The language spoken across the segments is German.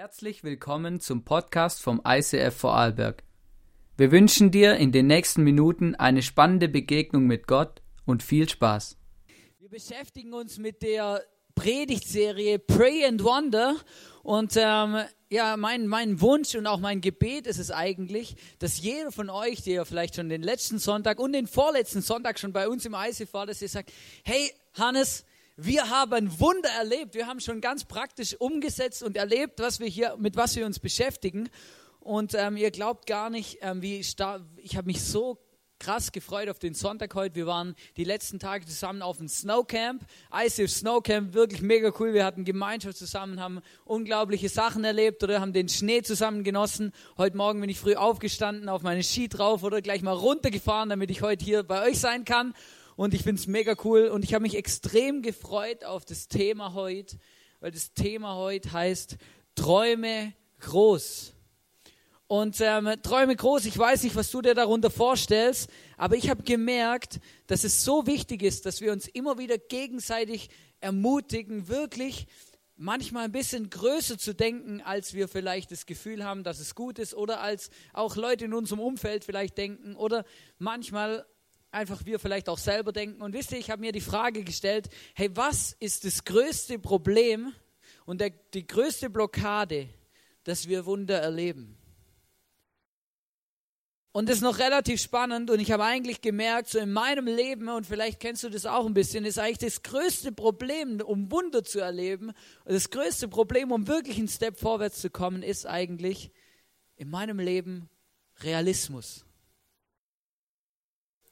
Herzlich willkommen zum Podcast vom ICF Vorarlberg. Wir wünschen dir in den nächsten Minuten eine spannende Begegnung mit Gott und viel Spaß. Wir beschäftigen uns mit der Predigtserie Pray and Wonder und ähm, ja, mein, mein Wunsch und auch mein Gebet ist es eigentlich, dass jeder von euch, der vielleicht schon den letzten Sonntag und den vorletzten Sonntag schon bei uns im ICF war, dass ihr sagt, hey Hannes, wir haben Wunder erlebt. Wir haben schon ganz praktisch umgesetzt und erlebt, was wir hier, mit was wir uns beschäftigen. Und ähm, ihr glaubt gar nicht, ähm, wie stark, ich habe mich so krass gefreut auf den Sonntag heute. Wir waren die letzten Tage zusammen auf dem Snowcamp. ICF Snowcamp, wirklich mega cool. Wir hatten Gemeinschaft zusammen, haben unglaubliche Sachen erlebt oder haben den Schnee zusammen genossen. Heute Morgen bin ich früh aufgestanden, auf meine Ski drauf oder gleich mal runtergefahren, damit ich heute hier bei euch sein kann und ich finde es mega cool und ich habe mich extrem gefreut auf das Thema heute, weil das Thema heute heißt Träume groß. Und ähm, Träume groß, ich weiß nicht, was du dir darunter vorstellst, aber ich habe gemerkt, dass es so wichtig ist, dass wir uns immer wieder gegenseitig ermutigen, wirklich manchmal ein bisschen größer zu denken, als wir vielleicht das Gefühl haben, dass es gut ist oder als auch Leute in unserem Umfeld vielleicht denken oder manchmal einfach wir vielleicht auch selber denken. Und wisst ihr, ich habe mir die Frage gestellt, hey, was ist das größte Problem und der, die größte Blockade, dass wir Wunder erleben? Und das ist noch relativ spannend und ich habe eigentlich gemerkt, so in meinem Leben, und vielleicht kennst du das auch ein bisschen, ist eigentlich das größte Problem, um Wunder zu erleben, das größte Problem, um wirklich einen Step vorwärts zu kommen, ist eigentlich in meinem Leben Realismus.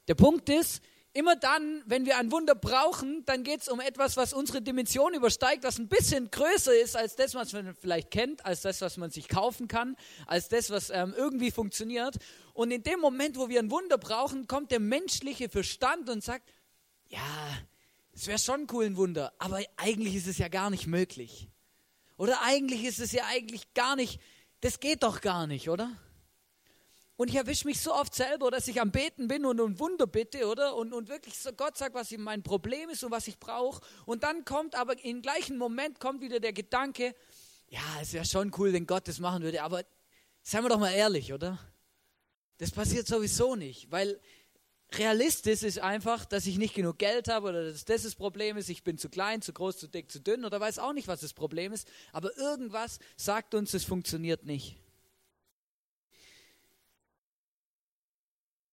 Der Punkt ist, immer dann, wenn wir ein Wunder brauchen, dann geht es um etwas, was unsere Dimension übersteigt, was ein bisschen größer ist als das, was man vielleicht kennt, als das, was man sich kaufen kann, als das, was ähm, irgendwie funktioniert. Und in dem Moment, wo wir ein Wunder brauchen, kommt der menschliche Verstand und sagt, ja, es wäre schon cool ein Wunder, aber eigentlich ist es ja gar nicht möglich. Oder eigentlich ist es ja eigentlich gar nicht, das geht doch gar nicht, oder? Und ich erwische mich so oft selber, dass ich am Beten bin und um Wunder bitte, oder? Und, und wirklich so Gott sagt, was mein Problem ist und was ich brauche. Und dann kommt aber im gleichen Moment kommt wieder der Gedanke, ja, es wäre schon cool, wenn Gott das machen würde, aber seien wir doch mal ehrlich, oder? Das passiert sowieso nicht, weil realistisch ist einfach, dass ich nicht genug Geld habe oder dass das das Problem ist, ich bin zu klein, zu groß, zu dick, zu dünn oder weiß auch nicht, was das Problem ist, aber irgendwas sagt uns, es funktioniert nicht.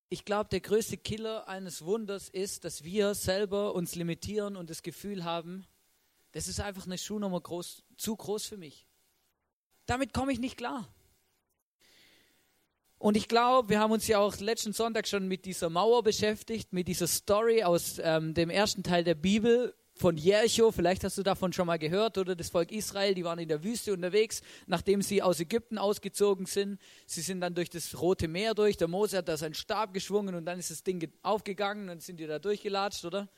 Ich glaube, der größte Killer eines Wunders ist, dass wir selber uns limitieren und das Gefühl haben, das ist einfach eine Schuhnummer groß, zu groß für mich. Damit komme ich nicht klar. Und ich glaube, wir haben uns ja auch letzten Sonntag schon mit dieser Mauer beschäftigt, mit dieser Story aus ähm, dem ersten Teil der Bibel, von Jericho, vielleicht hast du davon schon mal gehört, oder das Volk Israel, die waren in der Wüste unterwegs, nachdem sie aus Ägypten ausgezogen sind. Sie sind dann durch das Rote Meer durch, der Mose hat da seinen Stab geschwungen und dann ist das Ding aufgegangen und sind die da durchgelatscht, oder?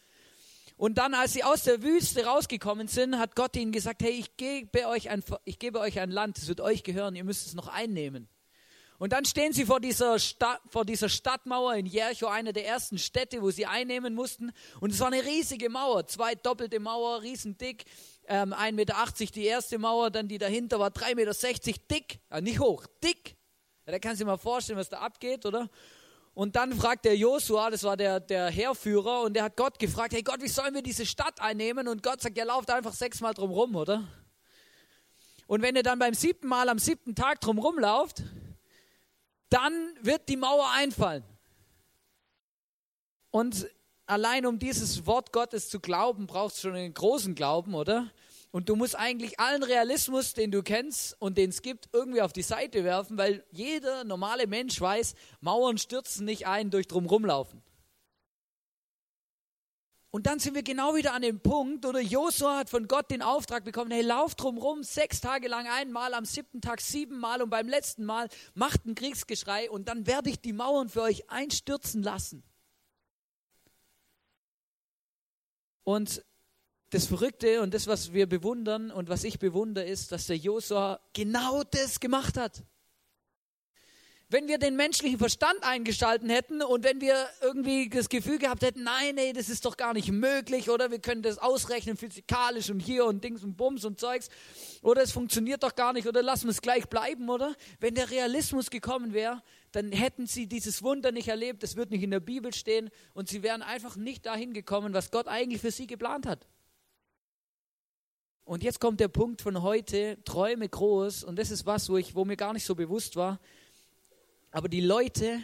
Und dann, als sie aus der Wüste rausgekommen sind, hat Gott ihnen gesagt, hey, ich gebe euch ein, ich gebe euch ein Land, es wird euch gehören, ihr müsst es noch einnehmen. Und dann stehen sie vor dieser, vor dieser Stadtmauer in Jericho, einer der ersten Städte, wo sie einnehmen mussten. Und es war eine riesige Mauer, zwei doppelte Mauer, riesendick, ähm, 1,80 Meter die erste Mauer, dann die dahinter war 3,60 Meter dick, ja, nicht hoch, dick. Ja, da kannst du dir mal vorstellen, was da abgeht, oder? Und dann fragt der Josua, das war der, der Heerführer, und der hat Gott gefragt, hey Gott, wie sollen wir diese Stadt einnehmen? Und Gott sagt, ja, lauft einfach sechsmal drum rum, oder? Und wenn ihr dann beim siebten Mal am siebten Tag drum rumlauft, dann wird die Mauer einfallen. Und allein um dieses Wort Gottes zu glauben, brauchst du schon einen großen Glauben, oder? Und du musst eigentlich allen Realismus, den du kennst und den es gibt, irgendwie auf die Seite werfen, weil jeder normale Mensch weiß, Mauern stürzen nicht ein durch drumrumlaufen. Und dann sind wir genau wieder an dem Punkt, oder Josua hat von Gott den Auftrag bekommen, hey, lauf drumrum, sechs Tage lang einmal, am siebten Tag siebenmal und beim letzten Mal macht ein Kriegsgeschrei und dann werde ich die Mauern für euch einstürzen lassen. Und das Verrückte und das, was wir bewundern und was ich bewundere, ist, dass der Josua genau das gemacht hat. Wenn wir den menschlichen Verstand eingeschalten hätten und wenn wir irgendwie das Gefühl gehabt hätten, nein, nee, das ist doch gar nicht möglich oder wir können das ausrechnen physikalisch und hier und Dings und Bums und Zeugs oder es funktioniert doch gar nicht oder lassen wir es gleich bleiben, oder? Wenn der Realismus gekommen wäre, dann hätten sie dieses Wunder nicht erlebt, das wird nicht in der Bibel stehen und sie wären einfach nicht dahin gekommen, was Gott eigentlich für sie geplant hat. Und jetzt kommt der Punkt von heute, Träume groß und das ist was, wo, ich, wo mir gar nicht so bewusst war, aber die Leute,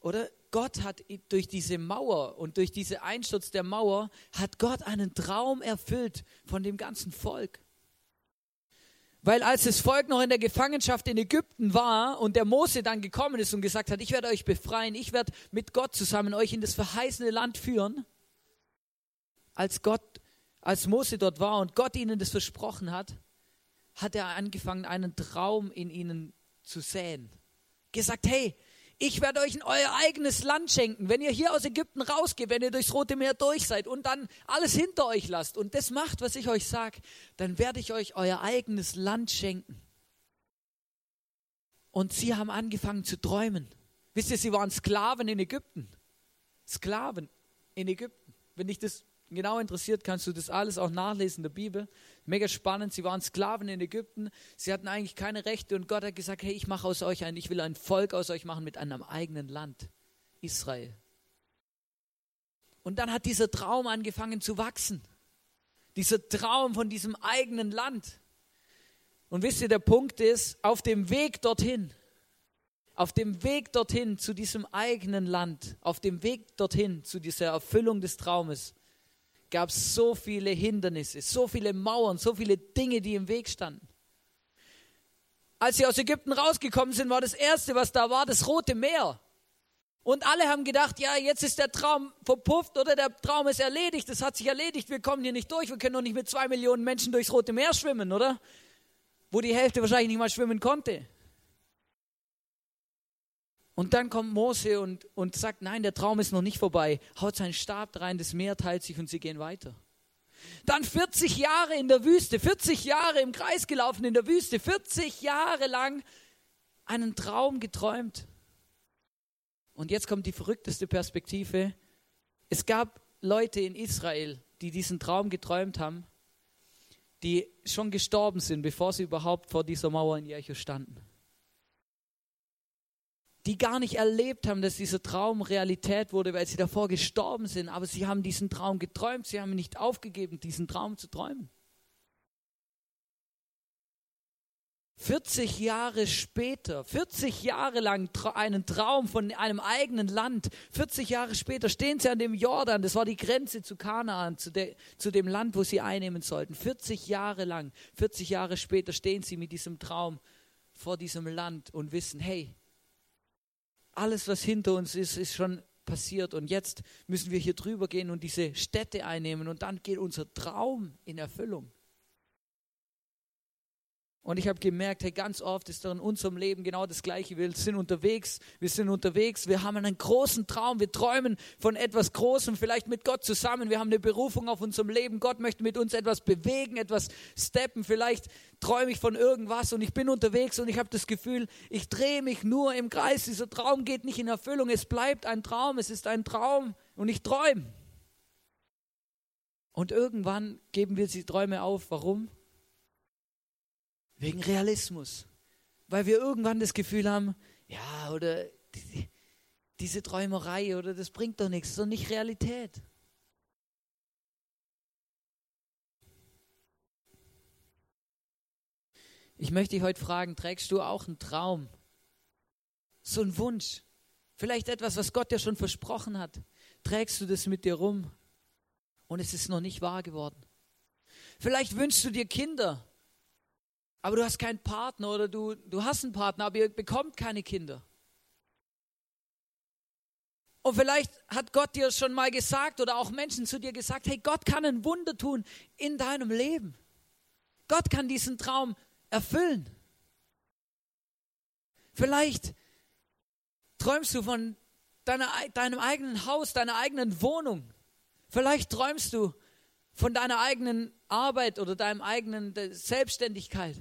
oder Gott hat durch diese Mauer und durch diesen Einsturz der Mauer, hat Gott einen Traum erfüllt von dem ganzen Volk. Weil als das Volk noch in der Gefangenschaft in Ägypten war und der Mose dann gekommen ist und gesagt hat, ich werde euch befreien, ich werde mit Gott zusammen euch in das verheißene Land führen, als Gott, als Mose dort war und Gott ihnen das versprochen hat, hat er angefangen, einen Traum in ihnen zu säen gesagt, hey, ich werde euch ein euer eigenes Land schenken, wenn ihr hier aus Ägypten rausgeht, wenn ihr durchs Rote Meer durch seid und dann alles hinter euch lasst und das macht, was ich euch sage, dann werde ich euch euer eigenes Land schenken. Und sie haben angefangen zu träumen. Wisst ihr, sie waren Sklaven in Ägypten. Sklaven in Ägypten. Wenn dich das genau interessiert, kannst du das alles auch nachlesen in der Bibel. Mega spannend. Sie waren Sklaven in Ägypten. Sie hatten eigentlich keine Rechte und Gott hat gesagt, hey, ich mache aus euch ein, ich will ein Volk aus euch machen mit einem eigenen Land. Israel. Und dann hat dieser Traum angefangen zu wachsen. Dieser Traum von diesem eigenen Land. Und wisst ihr, der Punkt ist, auf dem Weg dorthin, auf dem Weg dorthin zu diesem eigenen Land, auf dem Weg dorthin zu dieser Erfüllung des Traumes, gab es so viele Hindernisse, so viele Mauern, so viele Dinge, die im Weg standen. Als sie aus Ägypten rausgekommen sind, war das Erste, was da war, das Rote Meer. Und alle haben gedacht, ja, jetzt ist der Traum verpufft oder der Traum ist erledigt, das hat sich erledigt, wir kommen hier nicht durch, wir können doch nicht mit zwei Millionen Menschen durchs Rote Meer schwimmen, oder? Wo die Hälfte wahrscheinlich nicht mal schwimmen konnte. Und dann kommt Mose und, und sagt, nein, der Traum ist noch nicht vorbei. Haut seinen Stab rein, das Meer teilt sich und sie gehen weiter. Dann 40 Jahre in der Wüste, 40 Jahre im Kreis gelaufen in der Wüste, 40 Jahre lang einen Traum geträumt. Und jetzt kommt die verrückteste Perspektive. Es gab Leute in Israel, die diesen Traum geträumt haben, die schon gestorben sind, bevor sie überhaupt vor dieser Mauer in Jericho standen die gar nicht erlebt haben, dass dieser Traum Realität wurde, weil sie davor gestorben sind. Aber sie haben diesen Traum geträumt, sie haben nicht aufgegeben, diesen Traum zu träumen. 40 Jahre später, 40 Jahre lang einen Traum von einem eigenen Land, 40 Jahre später stehen sie an dem Jordan, das war die Grenze zu Kanaan, zu, de, zu dem Land, wo sie einnehmen sollten. 40 Jahre lang, 40 Jahre später stehen sie mit diesem Traum vor diesem Land und wissen, hey, alles, was hinter uns ist, ist schon passiert. Und jetzt müssen wir hier drüber gehen und diese Städte einnehmen. Und dann geht unser Traum in Erfüllung. Und ich habe gemerkt, hey, ganz oft ist doch in unserem Leben genau das Gleiche. Wir sind unterwegs, wir sind unterwegs, wir haben einen großen Traum, wir träumen von etwas Großem, vielleicht mit Gott zusammen. Wir haben eine Berufung auf unserem Leben. Gott möchte mit uns etwas bewegen, etwas steppen. Vielleicht träume ich von irgendwas und ich bin unterwegs und ich habe das Gefühl, ich drehe mich nur im Kreis. Dieser Traum geht nicht in Erfüllung. Es bleibt ein Traum, es ist ein Traum und ich träume. Und irgendwann geben wir die Träume auf. Warum? Wegen Realismus. Weil wir irgendwann das Gefühl haben, ja, oder die, diese Träumerei oder das bringt doch nichts, doch nicht Realität. Ich möchte dich heute fragen, trägst du auch einen Traum? So einen Wunsch? Vielleicht etwas, was Gott dir schon versprochen hat. Trägst du das mit dir rum und es ist noch nicht wahr geworden? Vielleicht wünschst du dir Kinder aber du hast keinen Partner oder du, du hast einen Partner, aber ihr bekommt keine Kinder. Und vielleicht hat Gott dir schon mal gesagt oder auch Menschen zu dir gesagt, hey, Gott kann ein Wunder tun in deinem Leben. Gott kann diesen Traum erfüllen. Vielleicht träumst du von deiner, deinem eigenen Haus, deiner eigenen Wohnung. Vielleicht träumst du von deiner eigenen Arbeit oder deinem eigenen Selbstständigkeit.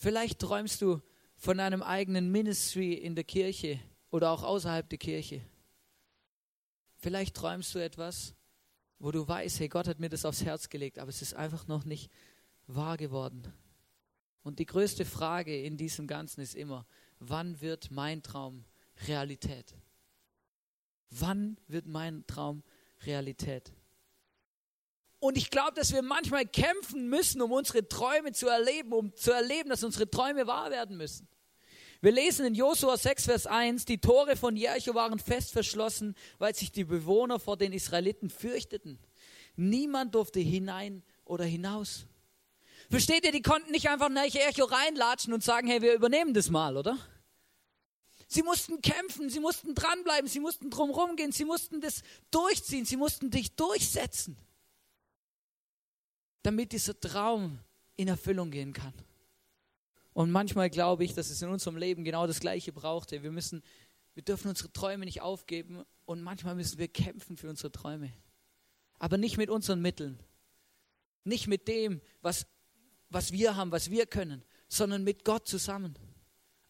Vielleicht träumst du von einem eigenen Ministry in der Kirche oder auch außerhalb der Kirche. Vielleicht träumst du etwas, wo du weißt, hey, Gott hat mir das aufs Herz gelegt, aber es ist einfach noch nicht wahr geworden. Und die größte Frage in diesem Ganzen ist immer, wann wird mein Traum Realität? Wann wird mein Traum Realität? Und ich glaube, dass wir manchmal kämpfen müssen, um unsere Träume zu erleben, um zu erleben, dass unsere Träume wahr werden müssen. Wir lesen in Josua 6, Vers 1, die Tore von Jericho waren fest verschlossen, weil sich die Bewohner vor den Israeliten fürchteten. Niemand durfte hinein oder hinaus. Versteht ihr, die konnten nicht einfach nach Jericho reinlatschen und sagen, hey, wir übernehmen das mal, oder? Sie mussten kämpfen, sie mussten dranbleiben, sie mussten drumherum gehen, sie mussten das durchziehen, sie mussten dich durchsetzen, damit dieser Traum in Erfüllung gehen kann. Und manchmal glaube ich, dass es in unserem Leben genau das Gleiche braucht. Wir müssen, wir dürfen unsere Träume nicht aufgeben und manchmal müssen wir kämpfen für unsere Träume. Aber nicht mit unseren Mitteln. Nicht mit dem, was, was wir haben, was wir können, sondern mit Gott zusammen.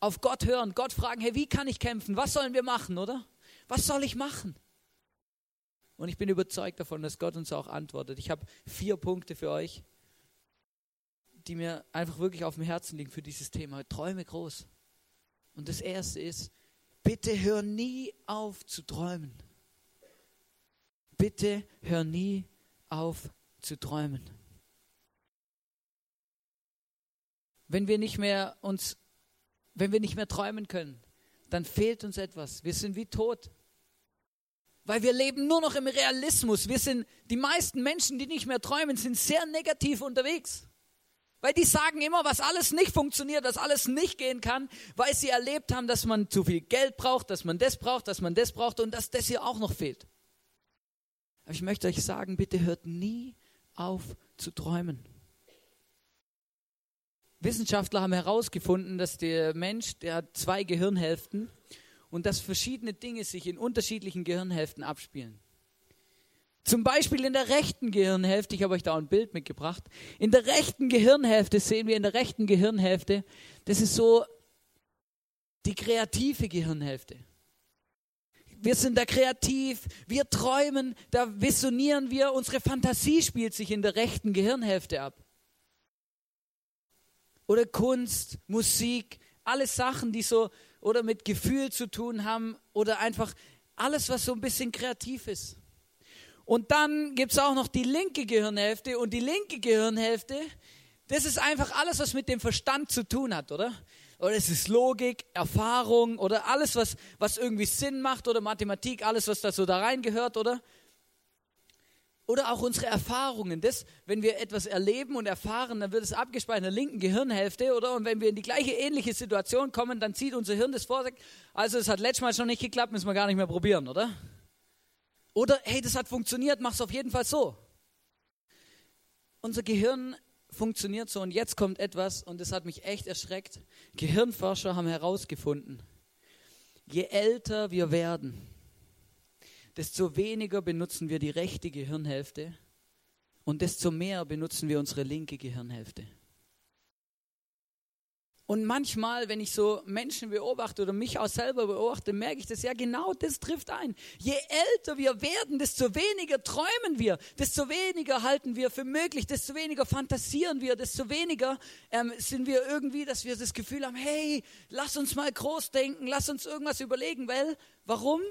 Auf Gott hören, Gott fragen, hey, wie kann ich kämpfen? Was sollen wir machen, oder? Was soll ich machen? Und ich bin überzeugt davon, dass Gott uns auch antwortet. Ich habe vier Punkte für euch die mir einfach wirklich auf dem Herzen liegen für dieses Thema. Träume groß. Und das erste ist, bitte hör nie auf zu träumen. Bitte hör nie auf zu träumen. Wenn wir nicht mehr uns, wenn wir nicht mehr träumen können, dann fehlt uns etwas. Wir sind wie tot. Weil wir leben nur noch im Realismus. Wir sind, die meisten Menschen, die nicht mehr träumen, sind sehr negativ unterwegs. Weil die sagen immer, was alles nicht funktioniert, was alles nicht gehen kann, weil sie erlebt haben, dass man zu viel Geld braucht, dass man das braucht, dass man das braucht und dass das hier auch noch fehlt. Aber ich möchte euch sagen, bitte hört nie auf zu träumen. Wissenschaftler haben herausgefunden, dass der Mensch, der hat zwei Gehirnhälften und dass verschiedene Dinge sich in unterschiedlichen Gehirnhälften abspielen. Zum Beispiel in der rechten Gehirnhälfte, ich habe euch da ein Bild mitgebracht, in der rechten Gehirnhälfte sehen wir in der rechten Gehirnhälfte, das ist so die kreative Gehirnhälfte. Wir sind da kreativ, wir träumen, da visionieren wir, unsere Fantasie spielt sich in der rechten Gehirnhälfte ab. Oder Kunst, Musik, alle Sachen, die so oder mit Gefühl zu tun haben oder einfach alles, was so ein bisschen kreativ ist. Und dann gibt es auch noch die linke Gehirnhälfte. Und die linke Gehirnhälfte, das ist einfach alles, was mit dem Verstand zu tun hat, oder? Oder es ist Logik, Erfahrung oder alles, was, was irgendwie Sinn macht oder Mathematik, alles, was da so da reingehört, oder? Oder auch unsere Erfahrungen. Das, wenn wir etwas erleben und erfahren, dann wird es abgespeichert in der linken Gehirnhälfte, oder? Und wenn wir in die gleiche ähnliche Situation kommen, dann zieht unser Hirn das vor, also es hat letztes Mal schon nicht geklappt, müssen wir gar nicht mehr probieren, oder? Oder, hey, das hat funktioniert, mach es auf jeden Fall so. Unser Gehirn funktioniert so und jetzt kommt etwas und das hat mich echt erschreckt. Gehirnforscher haben herausgefunden, je älter wir werden, desto weniger benutzen wir die rechte Gehirnhälfte und desto mehr benutzen wir unsere linke Gehirnhälfte. Und manchmal, wenn ich so Menschen beobachte oder mich auch selber beobachte, merke ich das ja genau, das trifft ein. Je älter wir werden, desto weniger träumen wir, desto weniger halten wir für möglich, desto weniger fantasieren wir, desto weniger ähm, sind wir irgendwie, dass wir das Gefühl haben, hey, lass uns mal groß denken, lass uns irgendwas überlegen, weil, warum?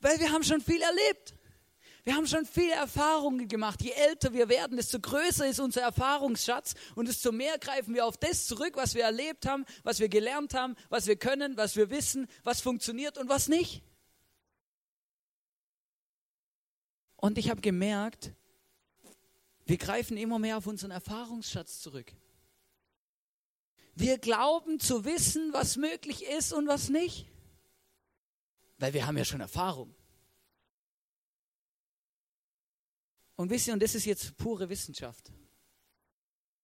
Weil wir haben schon viel erlebt. Wir haben schon viele Erfahrungen gemacht. Je älter wir werden, desto größer ist unser Erfahrungsschatz und desto mehr greifen wir auf das zurück, was wir erlebt haben, was wir gelernt haben, was wir können, was wir wissen, was funktioniert und was nicht. Und ich habe gemerkt, wir greifen immer mehr auf unseren Erfahrungsschatz zurück. Wir glauben zu wissen, was möglich ist und was nicht. Weil wir haben ja schon Erfahrung. Und wisst ihr, und das ist jetzt pure Wissenschaft.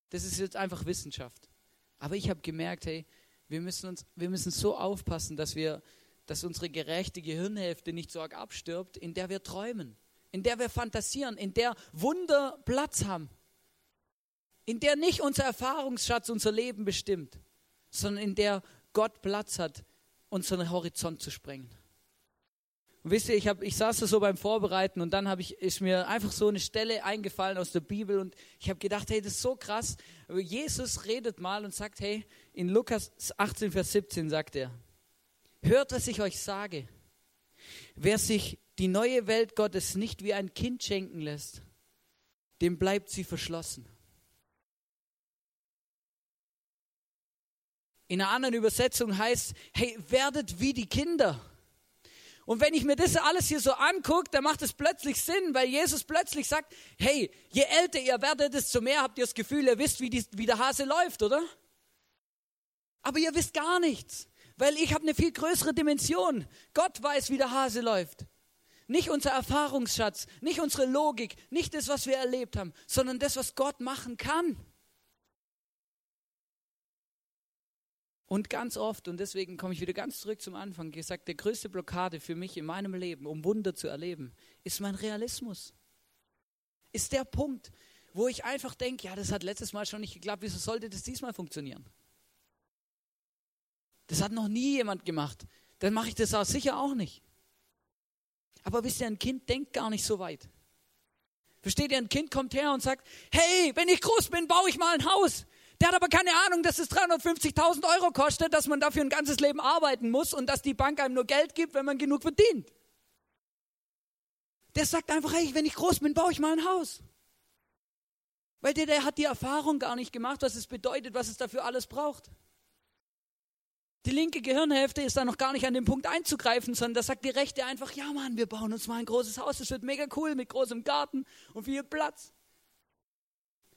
Das ist jetzt einfach Wissenschaft. Aber ich habe gemerkt, hey, wir müssen, uns, wir müssen so aufpassen, dass, wir, dass unsere gerechte Gehirnhälfte nicht so arg abstirbt, in der wir träumen, in der wir fantasieren, in der Wunder Platz haben, in der nicht unser Erfahrungsschatz unser Leben bestimmt, sondern in der Gott Platz hat, unseren Horizont zu sprengen. Und wisst ihr, ich, hab, ich saß da so beim Vorbereiten und dann ich, ist mir einfach so eine Stelle eingefallen aus der Bibel und ich habe gedacht, hey, das ist so krass. Jesus redet mal und sagt, hey, in Lukas 18, Vers 17 sagt er, hört, was ich euch sage. Wer sich die neue Welt Gottes nicht wie ein Kind schenken lässt, dem bleibt sie verschlossen. In einer anderen Übersetzung heißt, hey, werdet wie die Kinder. Und wenn ich mir das alles hier so angucke, dann macht es plötzlich Sinn, weil Jesus plötzlich sagt, hey, je älter ihr werdet, desto mehr habt ihr das Gefühl, ihr wisst, wie, die, wie der Hase läuft, oder? Aber ihr wisst gar nichts, weil ich habe eine viel größere Dimension. Gott weiß, wie der Hase läuft. Nicht unser Erfahrungsschatz, nicht unsere Logik, nicht das, was wir erlebt haben, sondern das, was Gott machen kann. Und ganz oft, und deswegen komme ich wieder ganz zurück zum Anfang, gesagt, der größte Blockade für mich in meinem Leben, um Wunder zu erleben, ist mein Realismus. Ist der Punkt, wo ich einfach denke, ja, das hat letztes Mal schon nicht geklappt, wieso sollte das diesmal funktionieren? Das hat noch nie jemand gemacht. Dann mache ich das auch sicher auch nicht. Aber wisst ihr, ein Kind denkt gar nicht so weit. Versteht ihr, ein Kind kommt her und sagt, hey, wenn ich groß bin, baue ich mal ein Haus. Der hat aber keine Ahnung, dass es 350.000 Euro kostet, dass man dafür ein ganzes Leben arbeiten muss und dass die Bank einem nur Geld gibt, wenn man genug verdient. Der sagt einfach, hey, wenn ich groß bin, baue ich mal ein Haus. Weil der, der hat die Erfahrung gar nicht gemacht, was es bedeutet, was es dafür alles braucht. Die linke Gehirnhälfte ist da noch gar nicht an dem Punkt einzugreifen, sondern da sagt die rechte einfach, ja Mann, wir bauen uns mal ein großes Haus, das wird mega cool mit großem Garten und viel Platz.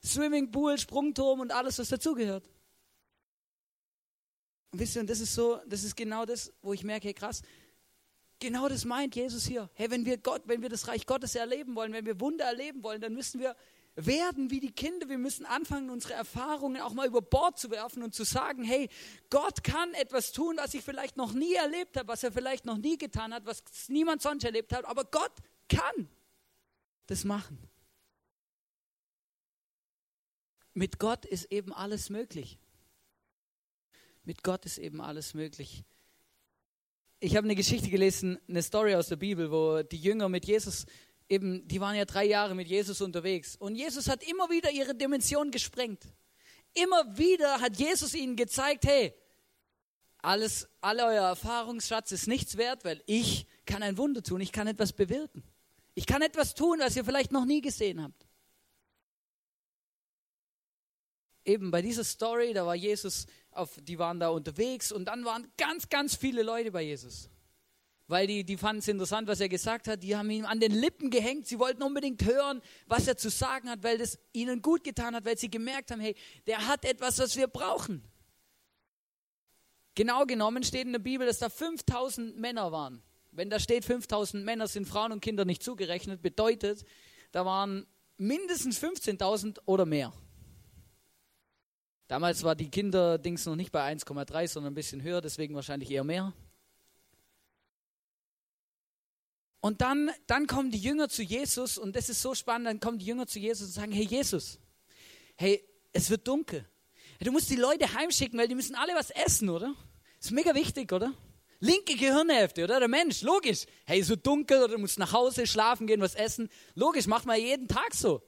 Swimmingpool, Sprungturm und alles, was dazugehört. Und wisst ihr, und das ist so, das ist genau das, wo ich merke, hey, krass, genau das meint Jesus hier. Hey, wenn wir Gott, wenn wir das Reich Gottes erleben wollen, wenn wir Wunder erleben wollen, dann müssen wir werden wie die Kinder. Wir müssen anfangen, unsere Erfahrungen auch mal über Bord zu werfen und zu sagen, hey, Gott kann etwas tun, was ich vielleicht noch nie erlebt habe, was er vielleicht noch nie getan hat, was niemand sonst erlebt hat, aber Gott kann das machen. Mit Gott ist eben alles möglich. Mit Gott ist eben alles möglich. Ich habe eine Geschichte gelesen, eine Story aus der Bibel, wo die Jünger mit Jesus eben, die waren ja drei Jahre mit Jesus unterwegs. Und Jesus hat immer wieder ihre Dimension gesprengt. Immer wieder hat Jesus ihnen gezeigt, hey, alles, alle euer Erfahrungsschatz ist nichts wert, weil ich kann ein Wunder tun, ich kann etwas bewirken. Ich kann etwas tun, was ihr vielleicht noch nie gesehen habt. Eben bei dieser Story, da war Jesus, auf, die waren da unterwegs und dann waren ganz, ganz viele Leute bei Jesus. Weil die, die fanden es interessant, was er gesagt hat. Die haben ihm an den Lippen gehängt. Sie wollten unbedingt hören, was er zu sagen hat, weil das ihnen gut getan hat, weil sie gemerkt haben, hey, der hat etwas, was wir brauchen. Genau genommen steht in der Bibel, dass da 5000 Männer waren. Wenn da steht 5000 Männer, sind Frauen und Kinder nicht zugerechnet, bedeutet, da waren mindestens 15.000 oder mehr. Damals war die Kinderdings noch nicht bei 1,3, sondern ein bisschen höher, deswegen wahrscheinlich eher mehr. Und dann, dann kommen die Jünger zu Jesus und das ist so spannend, dann kommen die Jünger zu Jesus und sagen, hey Jesus, hey, es wird dunkel. Du musst die Leute heimschicken, weil die müssen alle was essen, oder? Ist mega wichtig, oder? Linke Gehirnhälfte, oder? Der Mensch, logisch. Hey, es wird dunkel oder du musst nach Hause schlafen gehen, was essen. Logisch, macht man jeden Tag so.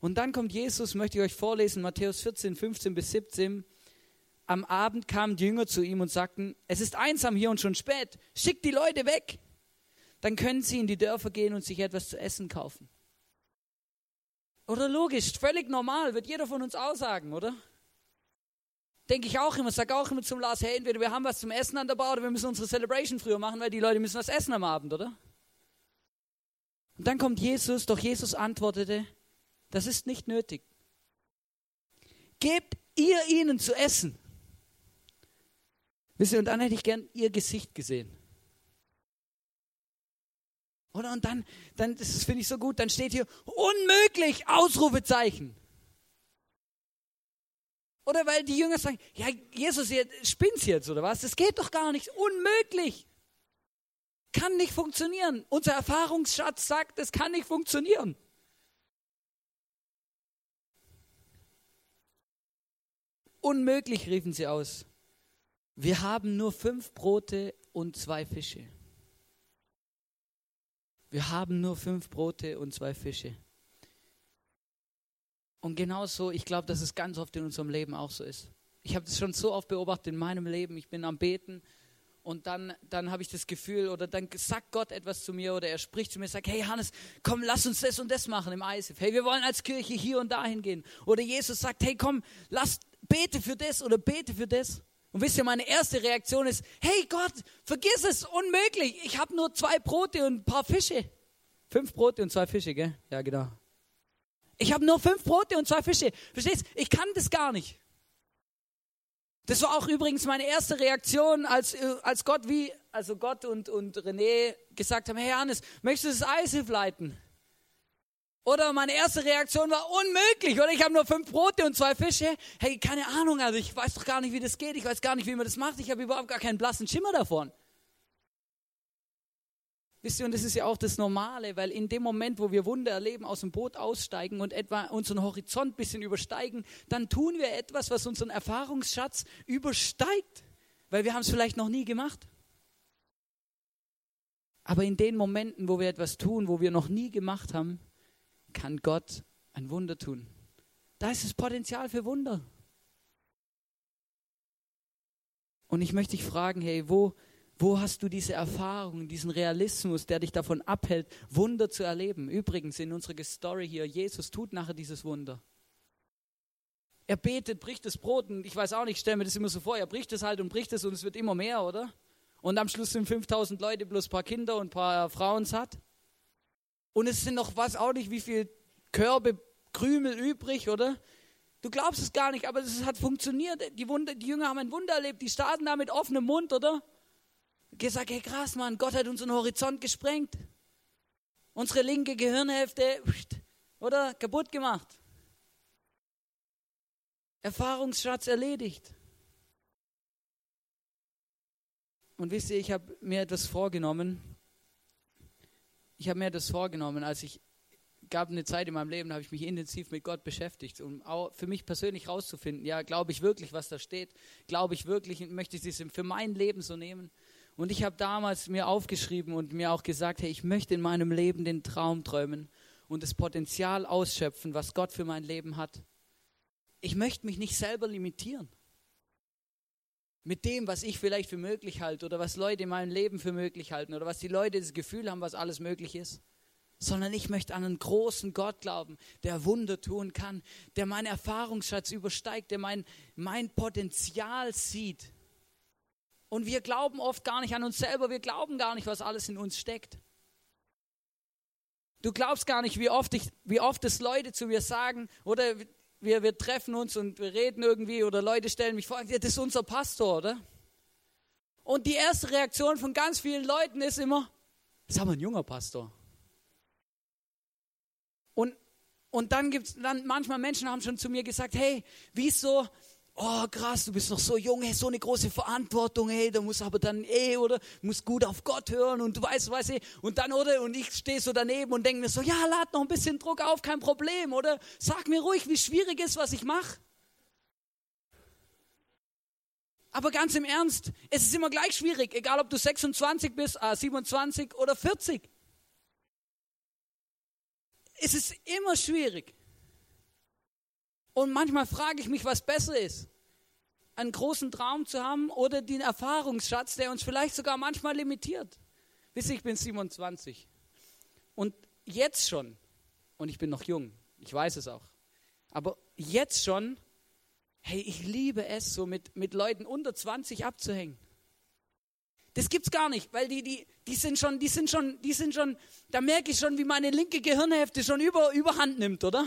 Und dann kommt Jesus, möchte ich euch vorlesen, Matthäus 14, 15 bis 17. Am Abend kamen die Jünger zu ihm und sagten, es ist einsam hier und schon spät, schickt die Leute weg. Dann können sie in die Dörfer gehen und sich etwas zu essen kaufen. Oder logisch, völlig normal, wird jeder von uns aussagen, oder? Denke ich auch immer, sage auch immer zum Lars, hey, entweder wir haben was zum Essen an der Bar oder wir müssen unsere Celebration früher machen, weil die Leute müssen was essen am Abend, oder? Und dann kommt Jesus, doch Jesus antwortete, das ist nicht nötig. Gebt ihr ihnen zu essen. Wisst ihr, und dann hätte ich gern ihr Gesicht gesehen. Oder? Und dann, dann das finde ich so gut, dann steht hier unmöglich, Ausrufezeichen. Oder weil die Jünger sagen, ja, Jesus, ihr spinnt jetzt, oder was? Das geht doch gar nicht. Unmöglich. Kann nicht funktionieren. Unser Erfahrungsschatz sagt, es kann nicht unmöglich, riefen sie aus. Wir haben nur fünf Brote und zwei Fische. Wir haben nur fünf Brote und zwei Fische. Und genauso, ich glaube, dass es ganz oft in unserem Leben auch so ist. Ich habe das schon so oft beobachtet in meinem Leben. Ich bin am Beten und dann, dann habe ich das Gefühl oder dann sagt Gott etwas zu mir oder er spricht zu mir, sagt, hey Hannes, komm, lass uns das und das machen im ISF. Hey, wir wollen als Kirche hier und dahin gehen. Oder Jesus sagt, hey, komm, lass, bete für das oder bete für das. Und wisst ihr, meine erste Reaktion ist, hey Gott, vergiss es, unmöglich. Ich habe nur zwei Brote und ein paar Fische. Fünf Brote und zwei Fische, gell? Ja, genau. Ich habe nur fünf Brote und zwei Fische. Verstehst? Ich kann das gar nicht. Das war auch übrigens meine erste Reaktion, als, äh, als Gott wie, also Gott und, und René gesagt haben, hey Hannes, möchtest du das ISIF leiten? Oder meine erste Reaktion war unmöglich, oder ich habe nur fünf Brote und zwei Fische. Hey, keine Ahnung, also ich weiß doch gar nicht, wie das geht, ich weiß gar nicht, wie man das macht, ich habe überhaupt gar keinen blassen Schimmer davon. Wisst ihr, und das ist ja auch das Normale, weil in dem Moment, wo wir Wunder erleben, aus dem Boot aussteigen und etwa unseren Horizont ein bisschen übersteigen, dann tun wir etwas, was unseren Erfahrungsschatz übersteigt, weil wir haben es vielleicht noch nie gemacht. Aber in den Momenten, wo wir etwas tun, wo wir noch nie gemacht haben, kann Gott ein Wunder tun. Da ist das Potenzial für Wunder. Und ich möchte dich fragen, hey, wo, wo hast du diese Erfahrung, diesen Realismus, der dich davon abhält, Wunder zu erleben? Übrigens in unserer Story hier, Jesus tut nachher dieses Wunder. Er betet, bricht das Brot und ich weiß auch nicht, ich stelle mir das immer so vor, er bricht es halt und bricht es und es wird immer mehr, oder? Und am Schluss sind 5000 Leute plus ein paar Kinder und ein paar Frauen satt. Und es sind noch, was auch nicht, wie viel Körbe, Krümel übrig, oder? Du glaubst es gar nicht, aber es hat funktioniert. Die, Wunder, die Jünger haben ein Wunder erlebt, die starten da mit offenem Mund, oder? gesagt, hey krass, Mann, Gott hat unseren Horizont gesprengt. Unsere linke Gehirnhälfte, oder, kaputt gemacht. Erfahrungsschatz erledigt. Und wisst ihr, ich habe mir etwas vorgenommen. Ich habe mir das vorgenommen, als ich gab eine Zeit in meinem Leben, habe ich mich intensiv mit Gott beschäftigt, um auch für mich persönlich herauszufinden, ja, glaube ich wirklich, was da steht? Glaube ich wirklich, möchte ich es für mein Leben so nehmen? Und ich habe damals mir aufgeschrieben und mir auch gesagt, hey, ich möchte in meinem Leben den Traum träumen und das Potenzial ausschöpfen, was Gott für mein Leben hat. Ich möchte mich nicht selber limitieren. Mit dem, was ich vielleicht für möglich halte oder was Leute in meinem Leben für möglich halten oder was die Leute das Gefühl haben, was alles möglich ist. Sondern ich möchte an einen großen Gott glauben, der Wunder tun kann, der meinen Erfahrungsschatz übersteigt, der mein, mein Potenzial sieht und wir glauben oft gar nicht an uns selber, wir glauben gar nicht, was alles in uns steckt. Du glaubst gar nicht, wie oft, ich, wie oft es Leute zu mir sagen, oder wir, wir treffen uns und wir reden irgendwie, oder Leute stellen mich vor, das ist unser Pastor, oder? Und die erste Reaktion von ganz vielen Leuten ist immer, das ist aber ein junger Pastor. Und, und dann gibt es dann manchmal Menschen haben schon zu mir gesagt, hey, wieso, oh krass, du bist noch so jung, hey, so eine große Verantwortung, hey, da muss aber dann eh, oder, muss gut auf Gott hören und du weißt, weißt du, und dann, oder, und ich stehe so daneben und denke mir so, ja, lad noch ein bisschen Druck auf, kein Problem, oder, sag mir ruhig, wie schwierig ist, was ich mache. Aber ganz im Ernst, es ist immer gleich schwierig, egal ob du 26 bist, äh, 27 oder 40. Es ist immer schwierig. Und manchmal frage ich mich, was besser ist. Einen großen Traum zu haben oder den Erfahrungsschatz, der uns vielleicht sogar manchmal limitiert. Wisst ihr, ich bin 27. Und jetzt schon, und ich bin noch jung, ich weiß es auch, aber jetzt schon, hey, ich liebe es, so mit, mit Leuten unter 20 abzuhängen. Das gibt's gar nicht, weil die, die, die sind schon, die sind schon, die sind schon, da merke ich schon, wie meine linke Gehirnhälfte schon über, überhand nimmt, oder?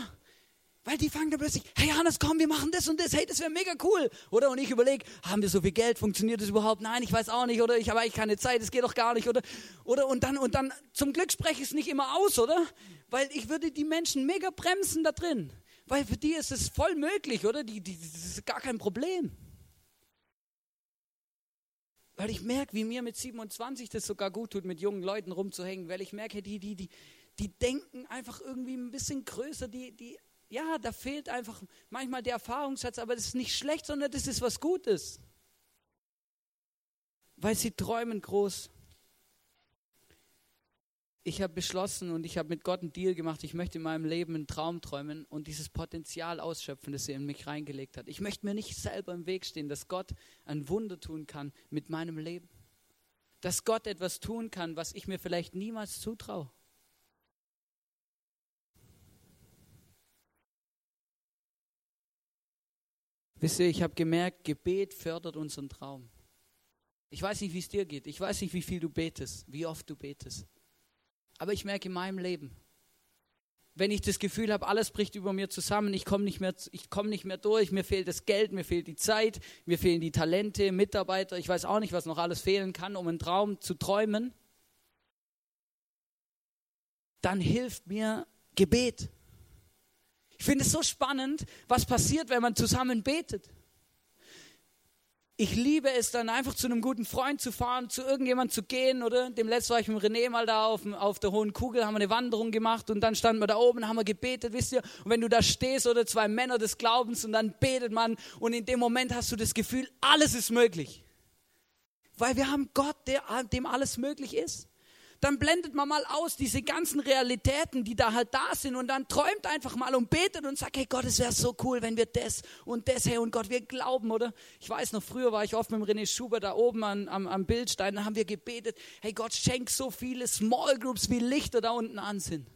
Weil die fangen dann plötzlich, hey Hannes, komm, wir machen das und das, hey, das wäre mega cool. Oder? Und ich überlege, haben wir so viel Geld, funktioniert das überhaupt? Nein, ich weiß auch nicht, oder ich habe eigentlich keine Zeit, das geht doch gar nicht, oder? Oder? Und dann, und dann, zum Glück spreche ich es nicht immer aus, oder? Weil ich würde die Menschen mega bremsen da drin. Weil für die ist es voll möglich, oder? Die, die, das ist gar kein Problem. Weil ich merke, wie mir mit 27 das sogar gut tut, mit jungen Leuten rumzuhängen, weil ich merke, die, die, die, die denken einfach irgendwie ein bisschen größer, die, die ja, da fehlt einfach manchmal der Erfahrungsschatz, aber das ist nicht schlecht, sondern das ist was Gutes. Weil sie träumen groß. Ich habe beschlossen und ich habe mit Gott einen Deal gemacht, ich möchte in meinem Leben einen Traum träumen und dieses Potenzial ausschöpfen, das er in mich reingelegt hat. Ich möchte mir nicht selber im Weg stehen, dass Gott ein Wunder tun kann mit meinem Leben. Dass Gott etwas tun kann, was ich mir vielleicht niemals zutraue. Wisst ihr, ich habe gemerkt, Gebet fördert unseren Traum. Ich weiß nicht, wie es dir geht. Ich weiß nicht, wie viel du betest, wie oft du betest. Aber ich merke in meinem Leben, wenn ich das Gefühl habe, alles bricht über mir zusammen, ich komme nicht, mehr, komm nicht mehr durch, mir fehlt das Geld, mir fehlt die Zeit, mir fehlen die Talente, Mitarbeiter, ich weiß auch nicht, was noch alles fehlen kann, um einen Traum zu träumen, dann hilft mir Gebet. Ich finde es so spannend, was passiert, wenn man zusammen betet. Ich liebe es dann einfach zu einem guten Freund zu fahren, zu irgendjemand zu gehen, oder? Dem letzten war ich mit René mal da auf, auf der hohen Kugel, haben wir eine Wanderung gemacht und dann standen wir da oben, haben wir gebetet, wisst ihr? Und wenn du da stehst oder zwei Männer des Glaubens und dann betet man und in dem Moment hast du das Gefühl, alles ist möglich. Weil wir haben Gott, der, dem alles möglich ist dann blendet man mal aus diese ganzen Realitäten, die da halt da sind und dann träumt einfach mal und betet und sagt, hey Gott, es wäre so cool, wenn wir das und das, hey und Gott, wir glauben, oder? Ich weiß noch, früher war ich oft mit René Schuber da oben an, am, am Bildstein, da haben wir gebetet, hey Gott, schenk so viele Small Groups wie Lichter da unten an sind.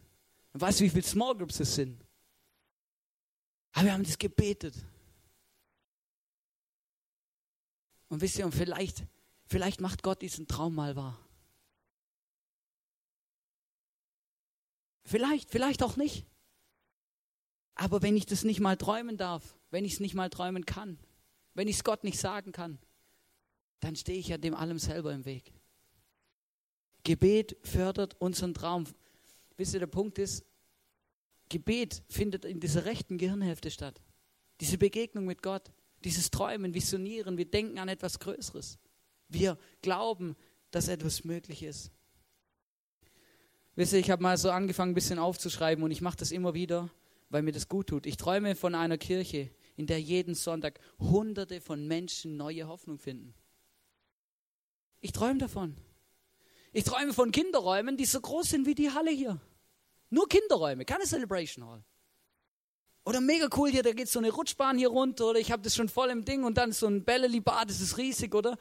Weißt du, wie viele Small Groups es sind? Aber wir haben das gebetet. Und wisst ihr, und vielleicht, vielleicht macht Gott diesen Traum mal wahr. Vielleicht, vielleicht auch nicht. Aber wenn ich das nicht mal träumen darf, wenn ich es nicht mal träumen kann, wenn ich es Gott nicht sagen kann, dann stehe ich ja dem allem selber im Weg. Gebet fördert unseren Traum. Wisst ihr, der Punkt ist, Gebet findet in dieser rechten Gehirnhälfte statt. Diese Begegnung mit Gott, dieses Träumen, Visionieren, wir denken an etwas Größeres. Wir glauben, dass etwas möglich ist. Wisst ihr, ich habe mal so angefangen, ein bisschen aufzuschreiben und ich mache das immer wieder, weil mir das gut tut. Ich träume von einer Kirche, in der jeden Sonntag Hunderte von Menschen neue Hoffnung finden. Ich träume davon. Ich träume von Kinderräumen, die so groß sind wie die Halle hier. Nur Kinderräume, keine Celebration Hall. Oder mega cool hier, da geht so eine Rutschbahn hier runter oder ich habe das schon voll im Ding und dann so ein Bälleli-Bad, das ist riesig, oder?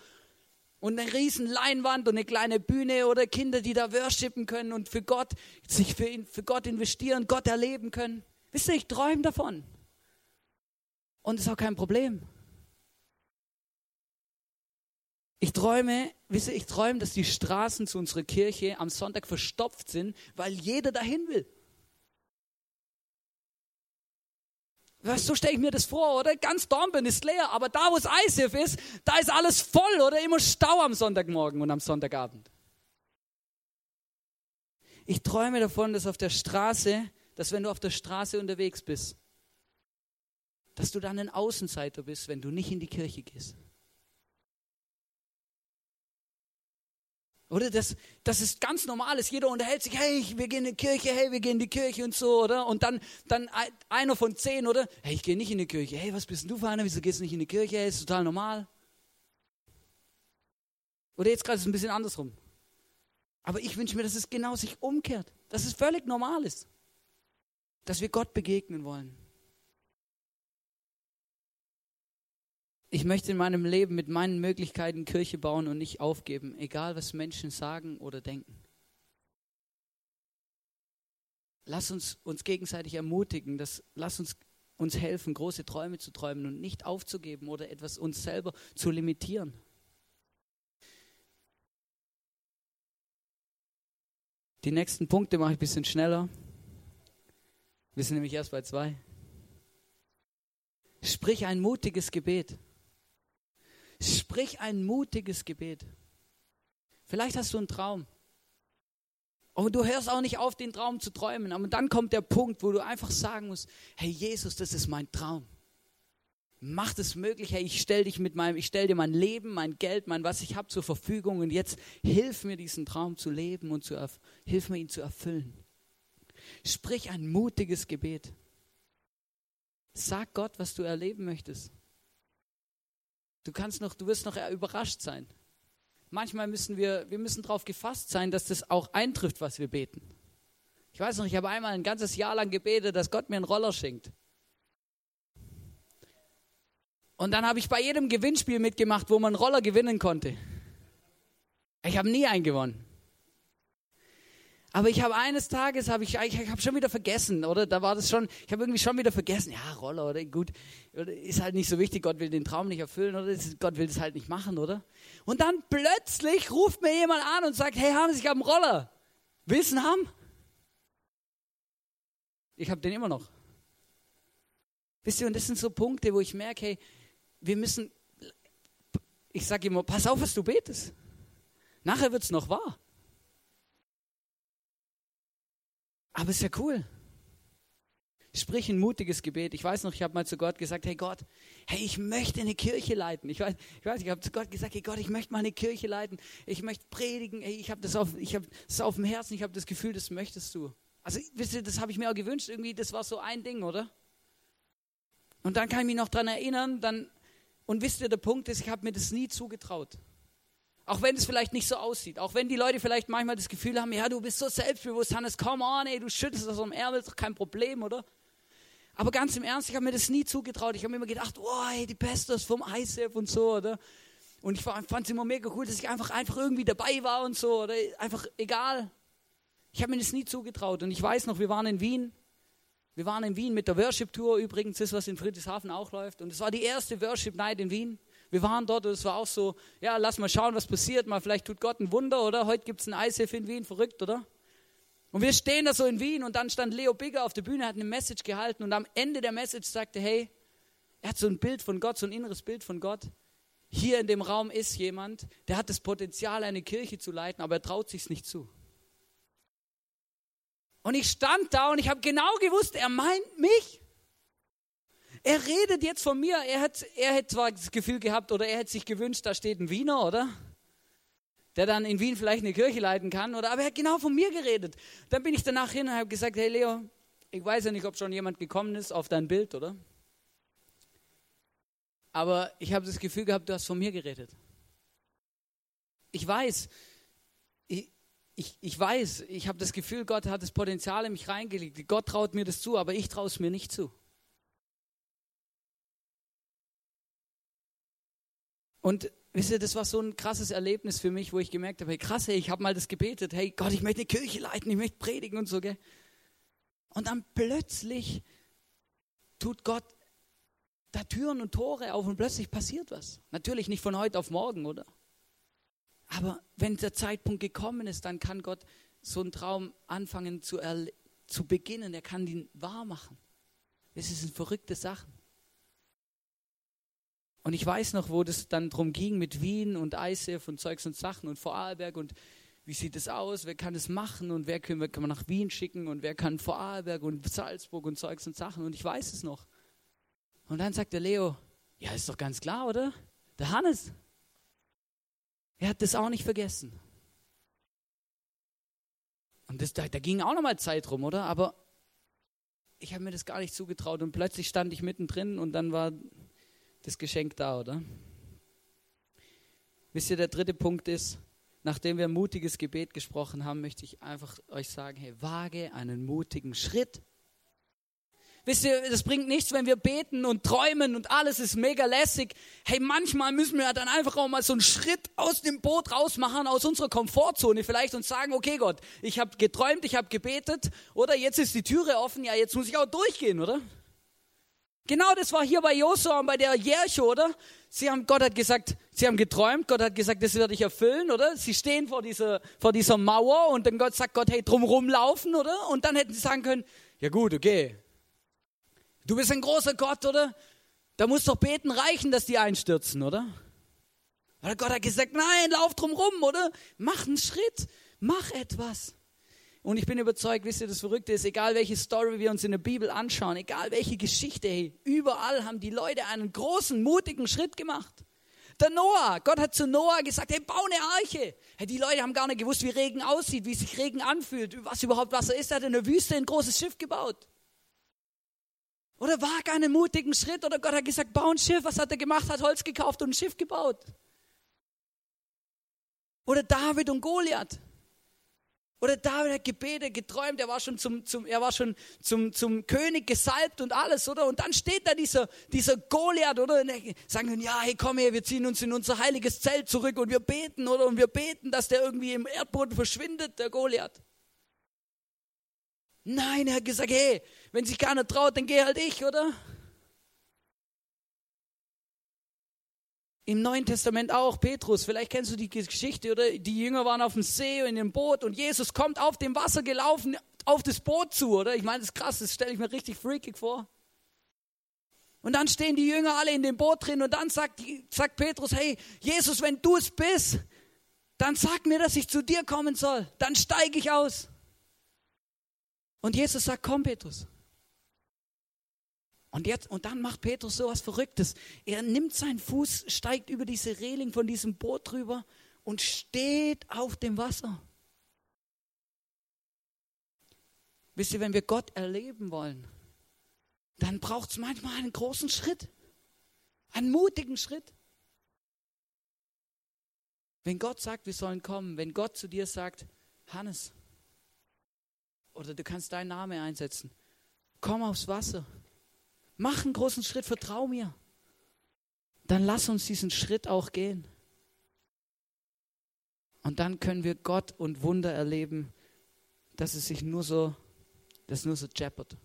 Und eine riesen Leinwand und eine kleine Bühne oder Kinder, die da worshipen können und für Gott, sich für, ihn, für Gott investieren, Gott erleben können. Wisst ihr, ich träume davon. Und es ist auch kein Problem. Ich träume, wisst ihr, ich träume, dass die Straßen zu unserer Kirche am Sonntag verstopft sind, weil jeder dahin will. So stelle ich mir das vor, oder? Ganz Dornbirn ist leer, aber da, wo es ISIF ist, da ist alles voll, oder? Immer Stau am Sonntagmorgen und am Sonntagabend. Ich träume davon, dass auf der Straße, dass wenn du auf der Straße unterwegs bist, dass du dann ein Außenseiter bist, wenn du nicht in die Kirche gehst. Oder das, das ist ganz normal ist. Jeder unterhält sich, hey, wir gehen in die Kirche, hey, wir gehen in die Kirche und so, oder? Und dann, dann einer von zehn, oder? Hey, ich gehe nicht in die Kirche. Hey, was bist denn du für einer? Wieso gehst du nicht in die Kirche? Hey, ist total normal. Oder jetzt gerade ist es ein bisschen andersrum. Aber ich wünsche mir, dass es genau sich umkehrt. Dass es völlig normal ist. Dass wir Gott begegnen wollen. Ich möchte in meinem Leben mit meinen Möglichkeiten Kirche bauen und nicht aufgeben, egal was Menschen sagen oder denken. Lass uns uns gegenseitig ermutigen, dass, lass uns uns helfen, große Träume zu träumen und nicht aufzugeben oder etwas uns selber zu limitieren. Die nächsten Punkte mache ich ein bisschen schneller. Wir sind nämlich erst bei zwei. Sprich ein mutiges Gebet. Sprich ein mutiges Gebet. Vielleicht hast du einen Traum. Und du hörst auch nicht auf, den Traum zu träumen. Aber dann kommt der Punkt, wo du einfach sagen musst, hey Jesus, das ist mein Traum. Mach es möglich, hey, ich stell dich mit meinem, ich stell dir mein Leben, mein Geld, mein was ich habe zur Verfügung und jetzt hilf mir diesen Traum zu leben und zu hilf mir ihn zu erfüllen. Sprich ein mutiges Gebet. Sag Gott, was du erleben möchtest. Du kannst noch, du wirst noch überrascht sein. Manchmal müssen wir, wir müssen darauf gefasst sein, dass das auch eintrifft, was wir beten. Ich weiß noch, ich habe einmal ein ganzes Jahr lang gebetet, dass Gott mir einen Roller schenkt. Und dann habe ich bei jedem Gewinnspiel mitgemacht, wo man einen Roller gewinnen konnte. Ich habe nie einen gewonnen. Aber ich habe eines Tages, habe ich, ich habe schon wieder vergessen, oder? Da war das schon, ich habe irgendwie schon wieder vergessen, ja, Roller, oder? Gut, ist halt nicht so wichtig, Gott will den Traum nicht erfüllen, oder? Gott will das halt nicht machen, oder? Und dann plötzlich ruft mir jemand an und sagt, hey Hans, ich habe einen Roller. Willst du ihn haben? Ich habe den immer noch. Wisst ihr, und das sind so Punkte, wo ich merke, hey, wir müssen, ich sage immer, pass auf, was du betest. Nachher wird es noch wahr. Aber ist ja cool. Sprich ein mutiges Gebet. Ich weiß noch, ich habe mal zu Gott gesagt, hey Gott, hey, ich möchte eine Kirche leiten. Ich weiß, ich, weiß, ich habe zu Gott gesagt, hey Gott, ich möchte mal eine Kirche leiten. Ich möchte predigen. Hey, ich habe das, auf, hab das auf dem Herzen. Ich habe das Gefühl, das möchtest du. Also, wisst ihr, das habe ich mir auch gewünscht. Irgendwie, das war so ein Ding, oder? Und dann kann ich mich noch daran erinnern, dann, und wisst ihr, der Punkt ist, ich habe mir das nie zugetraut. Auch wenn es vielleicht nicht so aussieht. Auch wenn die Leute vielleicht manchmal das Gefühl haben, ja, du bist so selbstbewusst, Hannes, come on, ey, du schüttelst das am Ärmel, ist doch kein Problem, oder? Aber ganz im Ernst, ich habe mir das nie zugetraut. Ich habe mir immer gedacht, oh, hey, die Pestos vom ISF und so, oder? Und ich fand es immer mega cool, dass ich einfach, einfach irgendwie dabei war und so, oder? Einfach egal. Ich habe mir das nie zugetraut. Und ich weiß noch, wir waren in Wien. Wir waren in Wien mit der Worship Tour übrigens, das, was in Friedrichshafen auch läuft. Und es war die erste Worship Night in Wien. Wir waren dort und es war auch so, ja, lass mal schauen, was passiert. Mal vielleicht tut Gott ein Wunder, oder? Heute gibt es ein ISF in Wien, verrückt, oder? Und wir stehen da so in Wien und dann stand Leo Bigger auf der Bühne, hat eine Message gehalten und am Ende der Message sagte, hey, er hat so ein Bild von Gott, so ein inneres Bild von Gott. Hier in dem Raum ist jemand, der hat das Potenzial, eine Kirche zu leiten, aber er traut sich nicht zu. Und ich stand da und ich habe genau gewusst, er meint mich. Er redet jetzt von mir. Er hätte er hat zwar das Gefühl gehabt oder er hätte sich gewünscht, da steht ein Wiener, oder? Der dann in Wien vielleicht eine Kirche leiten kann, oder? Aber er hat genau von mir geredet. Dann bin ich danach hin und habe gesagt: Hey Leo, ich weiß ja nicht, ob schon jemand gekommen ist auf dein Bild, oder? Aber ich habe das Gefühl gehabt, du hast von mir geredet. Ich weiß, ich, ich, ich weiß, ich habe das Gefühl, Gott hat das Potenzial in mich reingelegt. Gott traut mir das zu, aber ich traue es mir nicht zu. Und wisst ihr, das war so ein krasses Erlebnis für mich, wo ich gemerkt habe, hey krass, hey, ich habe mal das gebetet, hey Gott, ich möchte eine Kirche leiten, ich möchte predigen und so, gell? Und dann plötzlich tut Gott da Türen und Tore auf und plötzlich passiert was. Natürlich nicht von heute auf morgen, oder? Aber wenn der Zeitpunkt gekommen ist, dann kann Gott so einen Traum anfangen zu, zu beginnen. Er kann ihn wahr machen. Das sind verrückte Sachen. Und ich weiß noch, wo das dann drum ging mit Wien und ISF und Zeugs und Sachen und Vorarlberg und wie sieht es aus, wer kann es machen und wer können kann man nach Wien schicken und wer kann Vorarlberg und Salzburg und Zeugs und Sachen und ich weiß es noch. Und dann sagt der Leo, ja, ist doch ganz klar, oder? Der Hannes. Er hat das auch nicht vergessen. Und das, da, da ging auch nochmal Zeit rum, oder? Aber ich habe mir das gar nicht zugetraut und plötzlich stand ich mittendrin und dann war das Geschenk da, oder? Wisst ihr, der dritte Punkt ist, nachdem wir mutiges Gebet gesprochen haben, möchte ich einfach euch sagen, hey, wage einen mutigen Schritt. Wisst ihr, das bringt nichts, wenn wir beten und träumen und alles ist mega lässig. Hey, manchmal müssen wir dann einfach auch mal so einen Schritt aus dem Boot rausmachen, aus unserer Komfortzone vielleicht und sagen, okay Gott, ich habe geträumt, ich habe gebetet oder jetzt ist die Türe offen, ja, jetzt muss ich auch durchgehen, oder? Genau das war hier bei Josua und bei der Jericho, oder? Sie haben, Gott hat gesagt, sie haben geträumt, Gott hat gesagt, das werde ich erfüllen, oder? Sie stehen vor dieser, vor dieser Mauer und dann Gott sagt Gott, hey, drumrum laufen, oder? Und dann hätten sie sagen können, ja gut, okay. Du bist ein großer Gott, oder? Da muss doch beten reichen, dass die einstürzen, oder? Aber Gott hat gesagt, nein, lauf drumrum, oder? Mach einen Schritt, mach etwas. Und ich bin überzeugt, wisst ihr, das Verrückte ist, egal welche Story wir uns in der Bibel anschauen, egal welche Geschichte, hey, überall haben die Leute einen großen, mutigen Schritt gemacht. Der Noah, Gott hat zu Noah gesagt, hey, bau eine Arche. Hey, die Leute haben gar nicht gewusst, wie Regen aussieht, wie sich Regen anfühlt, was überhaupt Wasser ist. Er hat in der Wüste ein großes Schiff gebaut. Oder wag einen mutigen Schritt. Oder Gott hat gesagt, bau ein Schiff. Was hat er gemacht? Hat Holz gekauft und ein Schiff gebaut. Oder David und Goliath. Oder David hat gebetet, geträumt, er war schon zum, zum, er war schon zum, zum König gesalbt und alles, oder? Und dann steht da dieser, dieser Goliath, oder? Und sagen, ja, hey, komm her, wir ziehen uns in unser heiliges Zelt zurück und wir beten, oder? Und wir beten, dass der irgendwie im Erdboden verschwindet, der Goliath. Nein, er hat gesagt, hey, wenn sich keiner traut, dann geh halt ich, oder? Im Neuen Testament auch, Petrus, vielleicht kennst du die Geschichte, oder? Die Jünger waren auf dem See in dem Boot und Jesus kommt auf dem Wasser gelaufen auf das Boot zu, oder? Ich meine, das ist krass, das stelle ich mir richtig freakig vor. Und dann stehen die Jünger alle in dem Boot drin und dann sagt, sagt Petrus, hey, Jesus, wenn du es bist, dann sag mir, dass ich zu dir kommen soll. Dann steige ich aus. Und Jesus sagt, komm, Petrus. Und, jetzt, und dann macht Petrus so was Verrücktes. Er nimmt seinen Fuß, steigt über diese Reling von diesem Boot drüber und steht auf dem Wasser. Wisst ihr, wenn wir Gott erleben wollen, dann braucht es manchmal einen großen Schritt, einen mutigen Schritt. Wenn Gott sagt, wir sollen kommen, wenn Gott zu dir sagt, Hannes, oder du kannst deinen Namen einsetzen, komm aufs Wasser Mach einen großen Schritt, vertrau mir. Dann lass uns diesen Schritt auch gehen. Und dann können wir Gott und Wunder erleben, dass es sich nur so, das nur so jappert.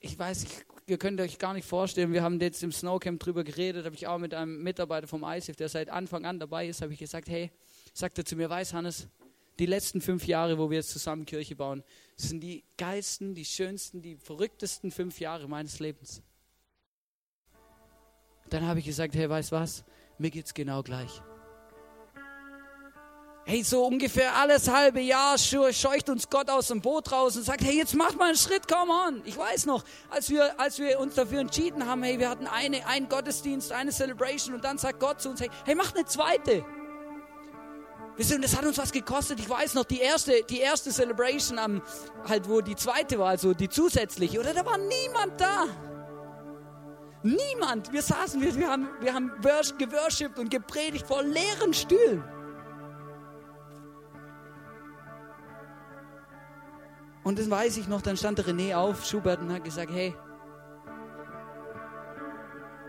Ich weiß, ich, ihr könnt euch gar nicht vorstellen, wir haben jetzt im Snowcamp drüber geredet, habe ich auch mit einem Mitarbeiter vom ISIF, der seit Anfang an dabei ist, habe ich gesagt, hey, sagt er zu mir, weiß Hannes, die letzten fünf Jahre, wo wir jetzt zusammen Kirche bauen, sind die geilsten, die schönsten, die verrücktesten fünf Jahre meines Lebens. Dann habe ich gesagt, hey, weißt was? Mir geht's genau gleich. Hey, so ungefähr alles halbe Jahr scheucht uns Gott aus dem Boot raus und sagt, hey, jetzt mach mal einen Schritt, come on. Ich weiß noch, als wir, als wir uns dafür entschieden haben, hey, wir hatten eine, einen Gottesdienst, eine Celebration und dann sagt Gott zu uns, hey, hey, mach eine zweite. Wisst ihr, und das hat uns was gekostet. Ich weiß noch, die erste, die erste Celebration, am, halt wo die zweite war, also die zusätzliche, oder da war niemand da. Niemand. Wir saßen, wir, wir haben, wir haben geworshipped und gepredigt vor leeren Stühlen. Und das weiß ich noch, dann stand der René auf, Schubert, und hat gesagt, hey,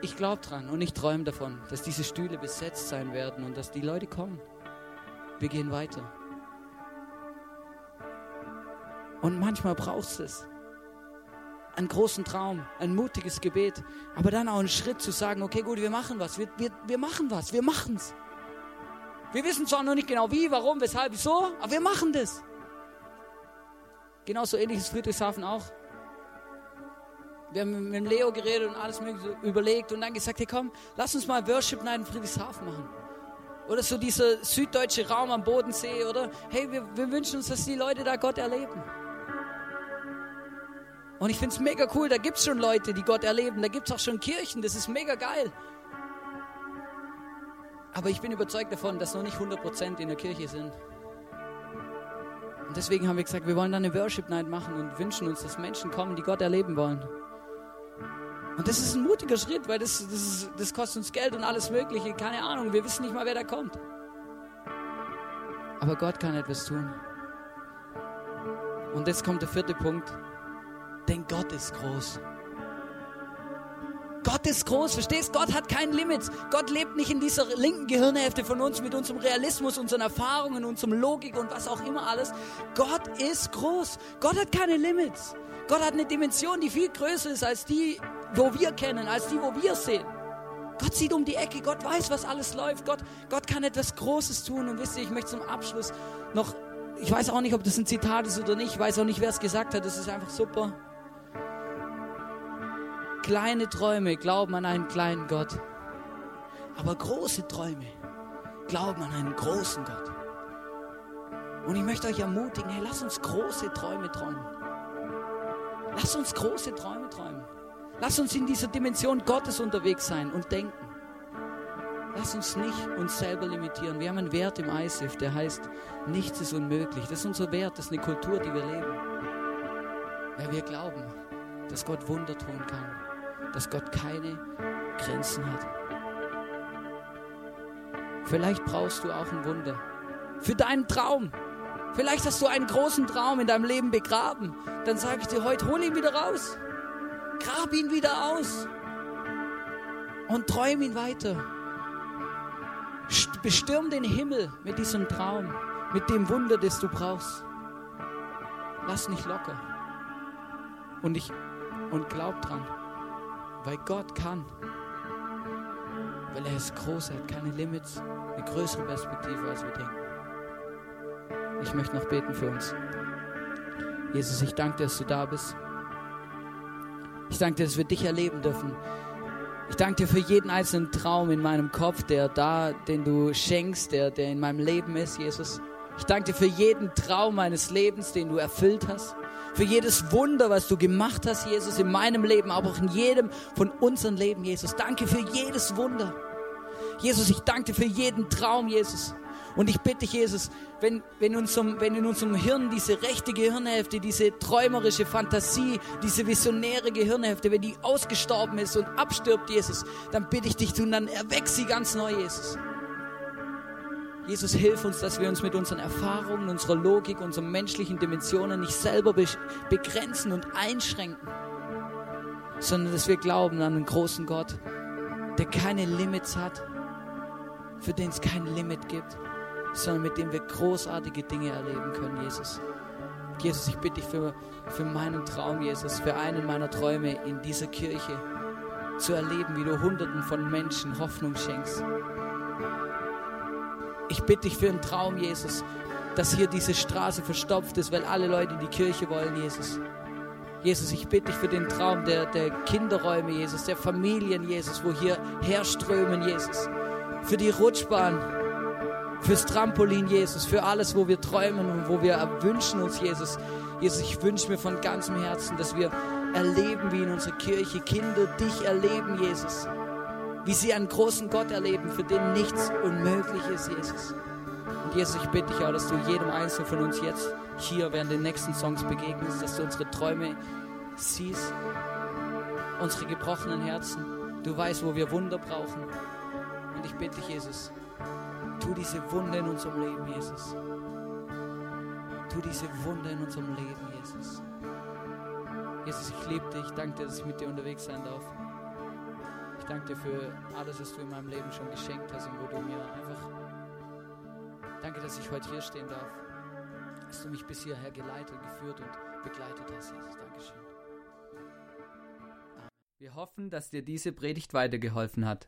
ich glaube dran und ich träume davon, dass diese Stühle besetzt sein werden und dass die Leute kommen. Wir gehen weiter. Und manchmal brauchst es einen großen Traum, ein mutiges Gebet, aber dann auch einen Schritt zu sagen, okay, gut, wir machen was, wir, wir, wir machen was, wir machen es. Wir wissen zwar noch nicht genau wie, warum, weshalb, wieso, aber wir machen das. Genauso ähnlich ist Friedrichshafen auch. Wir haben mit Leo geredet und alles mögliche überlegt und dann gesagt, hey komm, lass uns mal Worship Night in Friedrichshafen machen. Oder so dieser süddeutsche Raum am Bodensee, oder? Hey, wir, wir wünschen uns, dass die Leute da Gott erleben. Und ich finde es mega cool, da gibt es schon Leute, die Gott erleben, da gibt es auch schon Kirchen, das ist mega geil. Aber ich bin überzeugt davon, dass noch nicht 100% in der Kirche sind. Und deswegen haben wir gesagt, wir wollen da eine Worship Night machen und wünschen uns, dass Menschen kommen, die Gott erleben wollen. Und das ist ein mutiger Schritt, weil das, das, ist, das kostet uns Geld und alles Mögliche. Keine Ahnung, wir wissen nicht mal, wer da kommt. Aber Gott kann etwas tun. Und jetzt kommt der vierte Punkt. Denn Gott ist groß. Gott ist groß, verstehst? Gott hat kein Limit. Gott lebt nicht in dieser linken Gehirnhälfte von uns mit unserem Realismus, unseren Erfahrungen, unserem Logik und was auch immer alles. Gott ist groß. Gott hat keine Limits. Gott hat eine Dimension, die viel größer ist als die, wo wir kennen, als die, wo wir sehen. Gott sieht um die Ecke, Gott weiß, was alles läuft. Gott, Gott kann etwas Großes tun. Und wisst ihr, ich möchte zum Abschluss noch, ich weiß auch nicht, ob das ein Zitat ist oder nicht, ich weiß auch nicht, wer es gesagt hat, das ist einfach super. Kleine Träume glauben an einen kleinen Gott, aber große Träume glauben an einen großen Gott. Und ich möchte euch ermutigen, hey, lass uns große Träume träumen. Lass uns große Träume träumen. Lass uns in dieser Dimension Gottes unterwegs sein und denken. Lass uns nicht uns selber limitieren. Wir haben einen Wert im ISIF, der heißt, nichts ist unmöglich. Das ist unser Wert, das ist eine Kultur, die wir leben. Weil wir glauben, dass Gott Wunder tun kann, dass Gott keine Grenzen hat. Vielleicht brauchst du auch ein Wunder für deinen Traum. Vielleicht hast du einen großen Traum in deinem Leben begraben. Dann sage ich dir heute, hol ihn wieder raus. Grab ihn wieder aus. Und träum ihn weiter. Bestürm den Himmel mit diesem Traum, mit dem Wunder, das du brauchst. Lass nicht locker. Und ich und glaub dran, weil Gott kann. Weil er ist groß, er hat keine Limits, eine größere Perspektive, als wir denken. Ich möchte noch beten für uns. Jesus, ich danke dir, dass du da bist. Ich danke dir, dass wir dich erleben dürfen. Ich danke dir für jeden einzelnen Traum in meinem Kopf, der da, den du schenkst, der, der in meinem Leben ist, Jesus. Ich danke dir für jeden Traum meines Lebens, den du erfüllt hast. Für jedes Wunder, was du gemacht hast, Jesus, in meinem Leben, aber auch in jedem von unseren Leben, Jesus. Danke für jedes Wunder. Jesus, ich danke dir für jeden Traum, Jesus. Und ich bitte dich, Jesus, wenn, wenn, unserem, wenn in unserem Hirn diese rechte Gehirnhälfte, diese träumerische Fantasie, diese visionäre Gehirnhälfte, wenn die ausgestorben ist und abstirbt, Jesus, dann bitte ich dich, und dann erweck sie ganz neu, Jesus. Jesus, hilf uns, dass wir uns mit unseren Erfahrungen, unserer Logik, unseren menschlichen Dimensionen nicht selber begrenzen und einschränken, sondern dass wir glauben an einen großen Gott, der keine Limits hat, für den es kein Limit gibt sondern mit dem wir großartige Dinge erleben können, Jesus. Jesus, ich bitte dich für, für meinen Traum, Jesus, für einen meiner Träume in dieser Kirche zu erleben, wie du Hunderten von Menschen Hoffnung schenkst. Ich bitte dich für einen Traum, Jesus, dass hier diese Straße verstopft ist, weil alle Leute in die Kirche wollen, Jesus. Jesus, ich bitte dich für den Traum der, der Kinderräume, Jesus, der Familien, Jesus, wo hier herströmen, Jesus. Für die Rutschbahn, fürs Trampolin, Jesus, für alles, wo wir träumen und wo wir wünschen uns, Jesus. Jesus, ich wünsche mir von ganzem Herzen, dass wir erleben, wie in unserer Kirche Kinder dich erleben, Jesus. Wie sie einen großen Gott erleben, für den nichts unmöglich ist, Jesus. Und Jesus, ich bitte dich auch, dass du jedem Einzelnen von uns jetzt hier während den nächsten Songs begegnest, dass du unsere Träume siehst, unsere gebrochenen Herzen. Du weißt, wo wir Wunder brauchen. Und ich bitte dich, Jesus, Tu diese Wunde in unserem Leben, Jesus. Tu diese Wunde in unserem Leben, Jesus. Jesus, ich liebe dich. Ich danke dir, dass ich mit dir unterwegs sein darf. Ich danke dir für alles, was du in meinem Leben schon geschenkt hast und wo du mir einfach. Danke, dass ich heute hier stehen darf. Dass du mich bis hierher geleitet, geführt und begleitet hast, Jesus. Dankeschön. Wir hoffen, dass dir diese Predigt weitergeholfen hat.